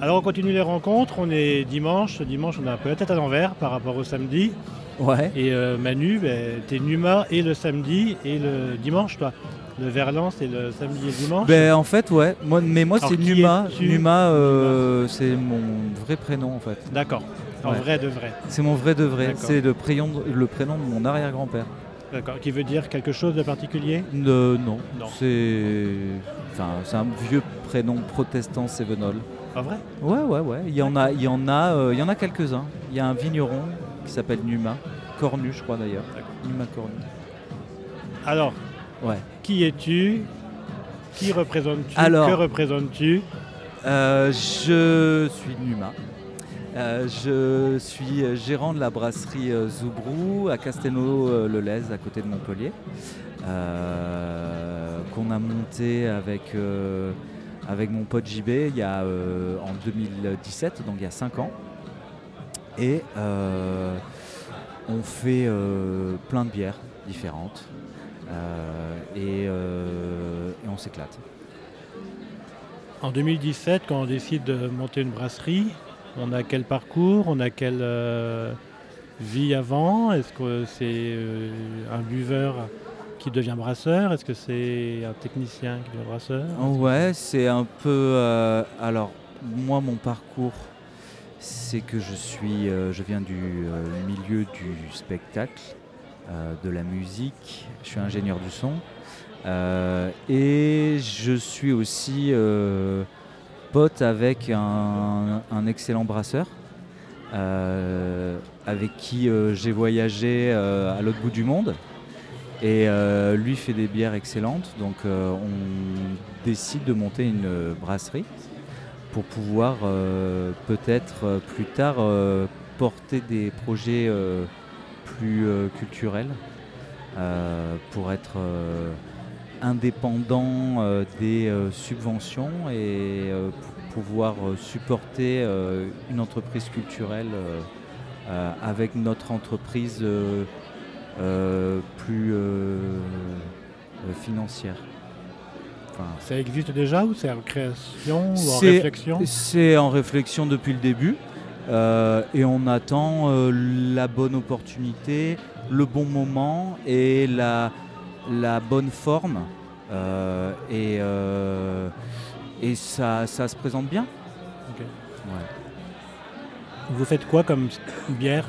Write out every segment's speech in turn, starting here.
Alors on continue les rencontres, on est dimanche, dimanche on a un peu la tête à l'envers par rapport au samedi. Ouais. Et euh, Manu, ben, t'es Numa et le samedi et le dimanche toi. Le Verlan c'est le samedi et le dimanche. Ben, en fait, ouais. Moi, mais moi, c'est Numa. es-tu Numa, euh, c'est mon vrai prénom, en fait. D'accord, en Ouais. vrai de vrai. C'est mon vrai de vrai. C'est le prénom, le prénom de mon arrière-grand-père. D'accord, qui veut dire quelque chose de particulier Euh, non. Non. C'est. Enfin, un vieux prénom protestant sévenol. Pas vrai? Ouais, ouais, ouais. Il y en a, il y en a, euh, il y en a quelques-uns. Il y a un vigneron qui s'appelle Numa, Cornu, je crois d'ailleurs. Numa Cornu. Alors, Ouais. qui es-tu? Qui représentes-tu? Alors- Que représentes-tu? Euh, je suis Numa. Euh, je suis gérant de la brasserie euh, Zoubrou à Castelnau-le-Lez, à côté de Montpellier, euh, qu'on a monté avec, mon pote JB il y a, en 2017, donc il y a 5 ans. Et on fait plein de bières différentes et on s'éclate. En 2017, quand on décide de monter une brasserie, on a quel parcours On a quelle euh, vie avant? Est-ce que c'est euh, un buveur qui devient brasseur? Est-ce que c'est un technicien qui devient brasseur? Ouais, c'est un peu. euh, alors, moi, mon parcours, c'est que je suis, je viens du milieu du spectacle, de la musique. Je suis ingénieur du son et je suis aussi avec un, excellent brasseur. euh, avec qui euh, j'ai voyagé euh, à l'autre bout du monde. Et lui fait des bières excellentes, donc on décide de monter une brasserie pour pouvoir peut-être plus tard porter des projets plus culturels pour être indépendant euh, des euh, subventions et euh, pour pouvoir supporter une entreprise culturelle avec notre entreprise plus financière. Enfin, Ça existe déjà ou c'est en création ou en réflexion? c'est en réflexion depuis le début et on attend la bonne opportunité, le bon moment et la, la bonne forme. euh, et euh, et ça, ça se présente bien. Ouais. Vous faites quoi comme bière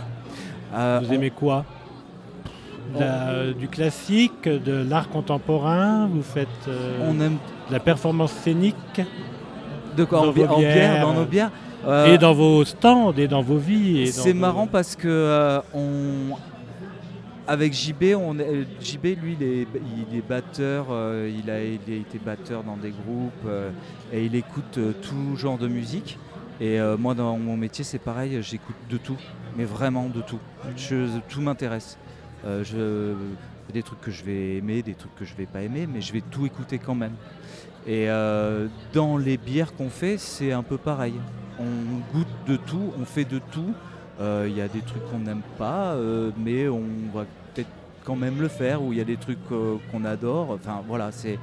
Euh, Vous on- aimez quoi Du classique, de l'art contemporain Vous faites euh, on aime de la performance scénique de quoi Dans en, bière, bières. dans nos bières. Euh, Et dans vos stands et dans vos vies C'est vos- marrant parce que on, avec JB, on est- euh, JB lui, il est, il est batteur, euh, il, a, il a été batteur dans des groupes euh, et il écoute euh, tout genre de musique. Et moi, dans mon métier, c'est pareil, j'écoute de tout, mais vraiment de tout. Je- tout m'intéresse. Je- des trucs que je vais aimer, des trucs que je vais pas aimer, mais je vais tout écouter quand même. Et dans les bières qu'on fait, c'est un peu pareil. On goûte de tout, on fait de tout. Euh, Il y a des trucs qu'on n'aime pas, euh, mais on va peut-être quand même le faire, ou il y a des trucs euh, qu'on adore. Enfin voilà, c'est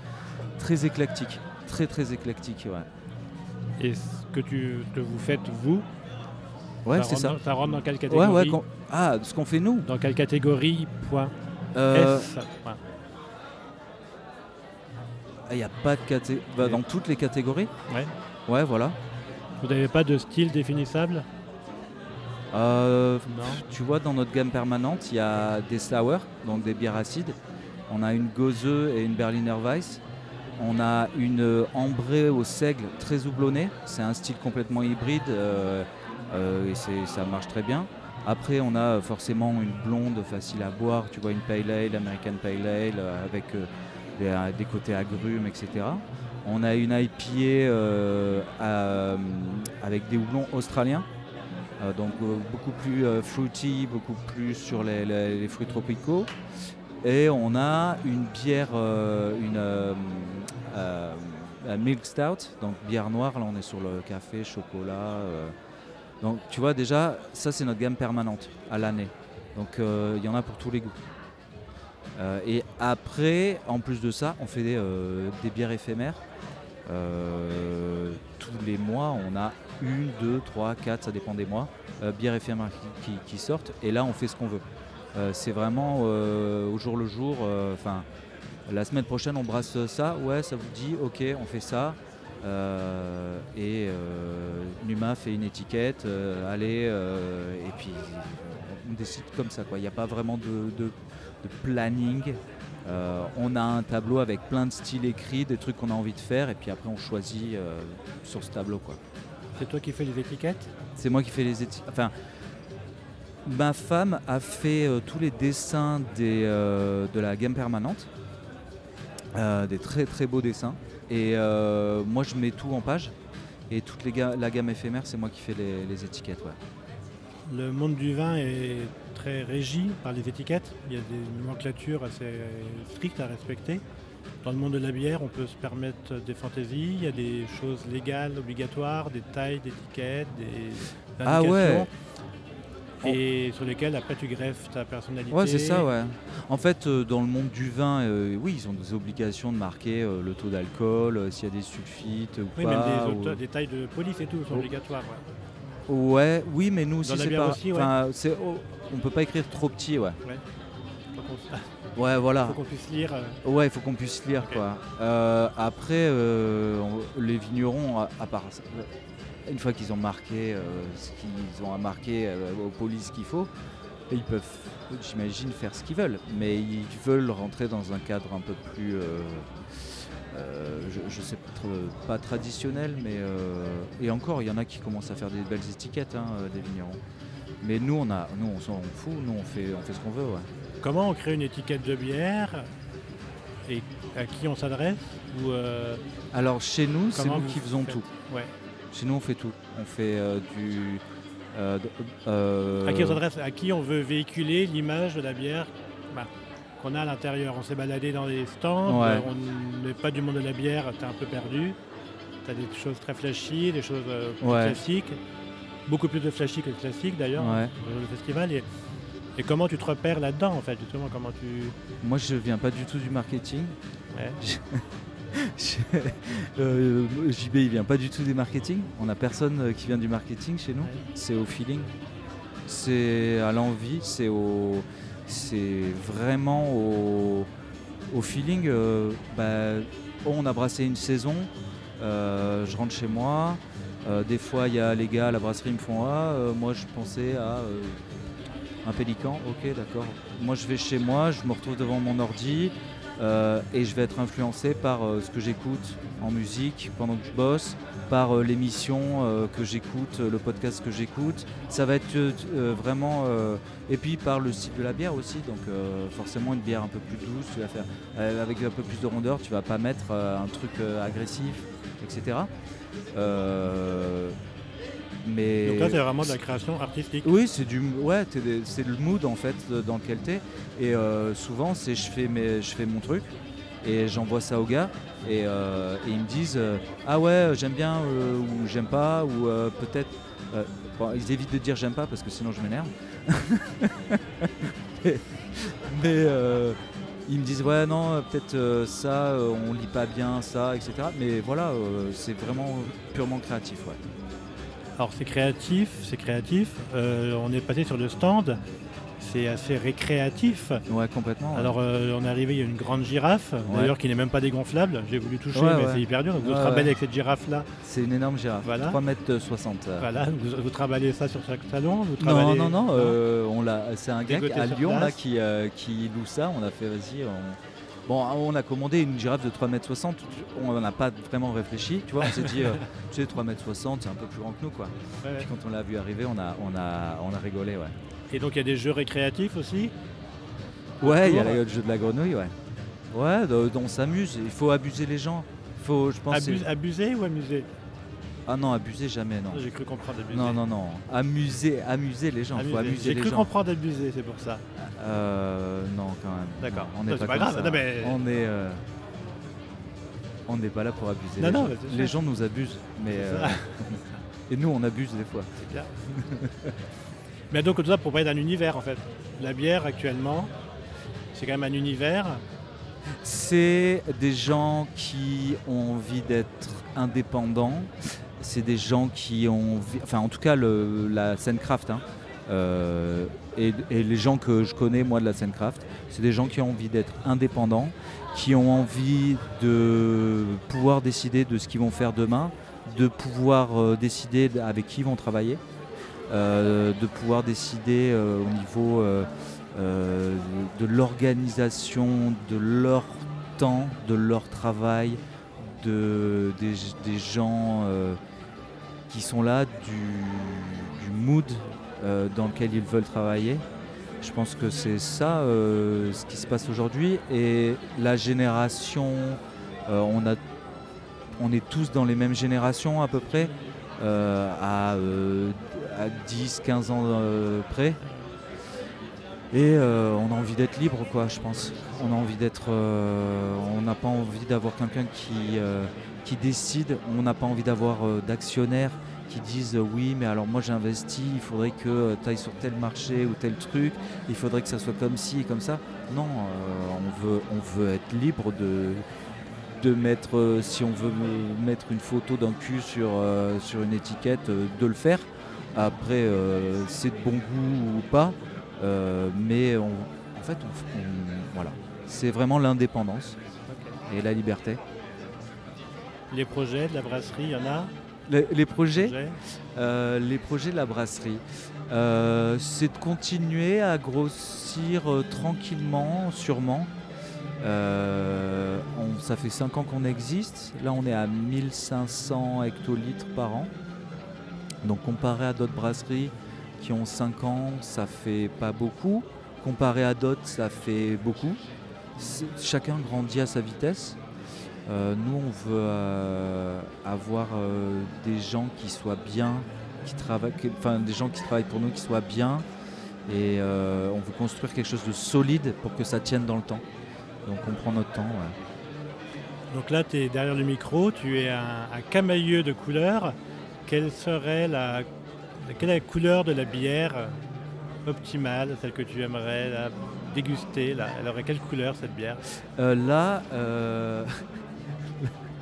très éclectique. Très très éclectique, ouais. Et ce que, tu, que vous faites, vous, Ouais, c'est ça. Dans, ça rentre dans quelle Ouais, catégorie ouais, qu'on- Ah, ce qu'on fait nous Dans quelle catégorie Point. Euh. Il n'y a pas de catégorie. dans toutes les catégories Ouais. Ouais, voilà. Vous n'avez pas de style définissable? Euh. Tu vois, dans notre gamme permanente, il y a des sour, donc des bières acides. On a une Gose et une Berliner Weiss. On a une ambrée au seigle très houblonnée. C'est un style complètement hybride euh, euh, et ça marche très bien. Après, on a forcément une blonde facile à boire. Tu vois, une Pale Ale, American Pale Ale, euh, avec des, des côtés agrumes, etc. On a une IPA euh, à- avec des houblons australiens. Euh, donc euh, beaucoup plus euh, fruity, beaucoup plus sur les, fruits tropicaux. Et on a une bière, une un milk stout, donc bière noire. Là, on est sur le café, chocolat. donc tu vois déjà, ça c'est notre gamme permanente à l'année. Donc il y en a pour tous les goûts. Et après, en plus de ça, on fait des, bières éphémères. Tous les mois, on a une, deux, trois, quatre, ça dépend des mois, euh, bières éphémères qui, qui sortent. Et là, on fait ce qu'on veut. Euh, c'est vraiment euh, au jour le jour. Enfin, la semaine prochaine, on brasse ça. Ouais, ça vous dit, ok, on fait ça. Et Numa fait une étiquette. allez, et puis on décide comme ça. Il n'y a pas vraiment de, planning. On a un tableau avec plein de styles écrits, des trucs qu'on a envie de faire, et puis après on choisit sur ce tableau. C'est toi qui fais les étiquettes C'est moi qui fais les étiquettes. Enfin, ma femme a fait euh, tous les dessins des, euh, de la gamme permanente, Euh, des très très beaux dessins. Et moi je mets tout en page. Et toute les ga- la gamme éphémère, c'est moi qui fais les, les étiquettes. ouais. Le monde du vin est très régi par les étiquettes. Il y a des nomenclatures assez strictes à respecter. Dans le monde de la bière, on peut se permettre des fantaisies. Il y a des choses légales, obligatoires, des tailles d'étiquettes, des Ah ouais. Et sur lesquelles après tu greffes ta personnalité. Ouais, c'est ça, ouais. En fait, euh, dans le monde du vin, euh, oui, ils ont des obligations de marquer euh, le taux d'alcool, s'il y a des sulfites ou Oui, pas. même des, ou- auteurs- des tailles de police et tout sont Oh. obligatoires. ouais. Ouais, oui, mais nous la c'est pas. aussi, ouais. oh, on peut pas écrire trop petit, ouais. Ouais, voilà. faut qu'on puisse lire. euh, Ouais, il faut qu'on puisse lire, quoi. Euh, après, euh, on- les vignerons, à, à part ça, une fois qu'ils ont marqué euh, ce qu'ils ont à marquer aux polices qu'il faut, ils peuvent, j'imagine, faire ce qu'ils veulent. Mais ils veulent rentrer dans un cadre un peu plus, je, je sais pas, pas traditionnel, mais euh, et encore, il y en a qui commencent à faire des belles étiquettes, hein, des vignerons. Mais nous, on a, nous, on s'en fout. Nous, on fait, on fait ce qu'on veut, ouais. Comment on crée une étiquette de bière et à qui on s'adresse ou euh, Alors chez nous, c'est nous qui faisons faites tout. Ouais. Chez nous, on fait tout. On fait euh, du. euh, À qui on s'adresse À qui on veut véhiculer l'image de la bière bah, qu'on a à l'intérieur On s'est baladé dans les stands, Ouais. on n'est pas du monde de la bière, t'es un peu perdu. T'as des choses très flashy, des choses Ouais. classiques. Beaucoup plus de flashy que de classique d'ailleurs, Ouais. dans le festival. Et, et comment tu te repères là-dedans en fait Justement, comment tu. Moi, je viens pas du tout du marketing. Ouais. Je- euh, JB, il vient pas du tout des marketing. On a personne euh, qui vient du marketing chez nous. Ouais. C'est au feeling. C'est à l'envie. C'est au. C'est vraiment au, au feeling. euh, bah, oh, on a brassé une saison. euh, je rentre chez moi. des fois, il y a les gars à la brasserie me font Ah, moi je pensais à un pélican. Ok, d'accord. Moi, je vais chez moi, je me retrouve devant mon ordi. Euh, et je vais être influencé par euh, ce que j'écoute en musique pendant que je bosse, par euh, l'émission que j'écoute, le podcast que j'écoute. Ça va être vraiment. et puis par le style de la bière aussi, donc forcément une bière un peu plus douce, tu vas faire avec un peu plus de rondeur, tu vas pas mettre un truc agressif, etc. Mais Donc là, c'est vraiment de la création artistique. oui, c'est du, ouais, c'est le mood en fait dans lequel t'es. Et euh, souvent, c'est je fais mes, je fais mon truc et j'envoie ça aux gars et, euh, et ils me disent euh, ah ouais j'aime bien ou j'aime pas ou peut-être. bon, ils évitent de dire j'aime pas parce que sinon je m'énerve. mais mais, ils me disent ouais non peut-être euh, ça euh, on lit pas bien ça etc. Mais voilà euh, c'est vraiment purement créatif ouais. Alors c'est créatif, c'est créatif. Euh, on est passé sur le stand, c'est assez récréatif. Ouais complètement. ouais. Alors euh, on est arrivé, il y a une grande girafe, Ouais. d'ailleurs qui n'est même pas dégonflable. J'ai voulu toucher, Ouais, mais c'est hyper dur. Donc vous travaillez avec cette girafe-là. C'est une énorme girafe, Voilà. 3 mètres 60. euh. Voilà, vous, vous travaillez ça sur chaque salon vous Non, travaillez- non, non, euh, on l'a. C'est un gars à Lyon là qui, qui loue ça. On a fait, vas-y. on- Bon, on a commandé une girafe de 3 mètres 60. On n'a pas vraiment réfléchi. Tu vois, on s'est dit, euh, tu sais, 3 mètres 60, c'est un peu plus grand que nous, quoi. Ouais. Puis quand on l'a vu arriver, on a, on a, on a rigolé, ouais. Et donc il y a des jeux récréatifs aussi? Ouais, il y a le jeu de la grenouille, ouais. Ouais, on s'amuse. Il faut abuser les gens. Faut, je pense. Abuser ou amuser? Ah non, abuser jamais, non. J'ai cru comprendre abuser. Non, non, non. Amuser, amuser les gens. Il faut Amuser. amuser J'ai cru gens. comprendre abuser, c'est pour ça. Euh, non, quand même. D'accord. On n'est pas, grave. Non, mais- On est. euh, On n'est pas là pour abuser. Non, les, non, gens. Les gens nous abusent, mais euh, et nous on abuse des fois. C'est clair. Mais donc tout ça pour parler d'un univers en fait. La bière actuellement, c'est quand même un univers. C'est des gens qui ont envie d'être indépendants. C'est des gens qui ont, enfin en tout cas le, la scène craft, hein, euh, et, les gens que je connais moi de la scène craft, c'est des gens qui ont envie d'être indépendants, qui ont envie de pouvoir décider de ce qu'ils vont faire demain, de pouvoir euh, décider avec qui ils vont travailler, euh, de pouvoir décider au niveau de l'organisation de leur temps, de leur travail, de, des, gens qui sont là, du, mood euh, dans lequel ils veulent travailler. Je pense que c'est ça euh, ce qui se passe aujourd'hui. Et la génération, euh, on, a, on est tous dans les mêmes générations à peu près, à, à 10-15 ans près. Et on a envie d'être libre, quoi, je pense. On a envie d'être. on n'a pas envie d'avoir quelqu'un qui, qui décide. On n'a pas envie d'avoir d'actionnaires qui disent euh, oui mais alors moi j'ai investi, il faudrait que euh, tu ailles sur tel marché ou tel truc, il faudrait que ça soit comme ci et comme ça. Non, euh, on, veut, on veut être libre de, de mettre, si on veut mettre une photo d'un cul sur, sur une étiquette, de le faire. Après, c'est de bon goût ou pas, mais en fait, voilà, c'est vraiment l'indépendance et la liberté. Les projets de la brasserie, il y en a les, projets, euh, les projets de la brasserie, euh, c'est de continuer à grossir euh, tranquillement, sûrement. ça fait 5 ans qu'on existe. Là, on est à 1500 hectolitres par an. Donc, comparé à d'autres brasseries qui ont 5 ans, ça fait pas beaucoup. Comparé à d'autres, ça fait beaucoup. Chacun grandit à sa vitesse. Euh, nous, on veut euh, avoir euh, des gens qui soient bien, qui travaillent, enfin des gens qui travaillent pour nous qui soient bien, et on veut construire quelque chose de solide pour que ça tienne dans le temps. Donc on prend notre temps. Donc là, tu es derrière le micro, tu es un, camailleux de couleurs. Quelle serait la, quelle est la couleur de la bière optimale, celle que tu aimerais déguster là? Elle aurait quelle couleur cette bière? Là,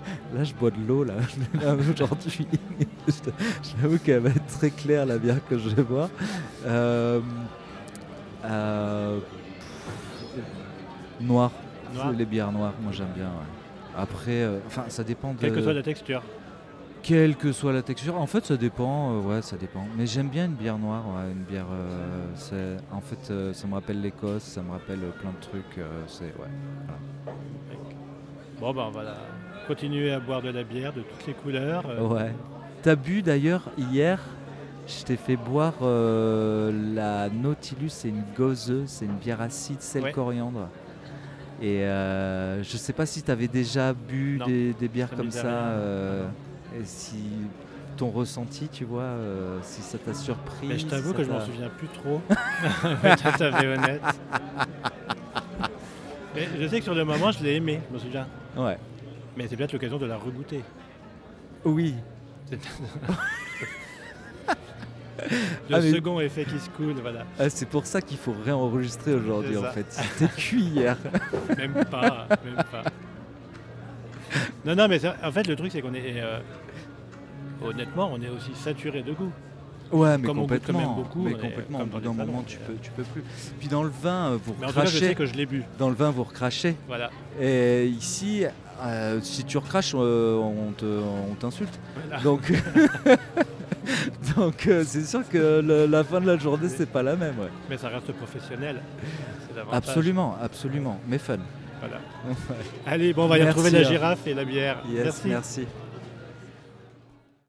Là, je bois de l'eau là, aujourd'hui. J'avoue qu'elle va être très claire la bière que je vais boire. Euh, euh, noir. Les bières noires, moi j'aime bien. Après, euh, enfin, ça dépend de. Quelle que soit la texture. Quelle que soit la texture, en fait, ça dépend. ouais, ça dépend. Mais j'aime bien une bière noire. une bière. en fait, ça me rappelle l'Écosse, ça me rappelle plein de trucs. c'est ouais. Bon ben voilà continuer à boire de la bière de toutes les couleurs. Euh. Ouais. T'as bu d'ailleurs hier, je t'ai fait boire euh, la Nautilus, c'est une gozeuse, c'est une bière acide, sel coriandre. Et euh, je sais pas si tu avais déjà bu des, bières comme ça, et si ton ressenti, tu vois, si ça t'a surpris. Mais je t'avoue que je m'en souviens plus trop. tout à fait honnête. Mais je sais que sur le moment, je l'ai aimé, je me souviens. Ouais. Mais c'est peut-être l'occasion de la regoûter. Oui. le ah, second effet qui se coule, voilà. Ah, c'est pour ça qu'il faut réenregistrer aujourd'hui en fait. C'était cuit hier. même pas, même pas. Non, non, mais en fait le truc c'est qu'on est, euh, honnêtement, on est aussi saturé de goût. Ouais, mais complètement. beaucoup, mais complètement. Au bout d'un moment, tu peux, tu peux plus. Puis dans le vin, vous recrachez. que je l'ai bu. Dans le vin, vous recrachez. Voilà. Et ici, euh, si tu recraches, euh, on t'insulte. Donc, donc euh, c'est sûr que la fin de la journée, c'est pas la même. Mais ça reste professionnel. Absolument, absolument, mais fun. Voilà. Allez, bon, on va y retrouver la hein. girafe et la bière. merci. merci.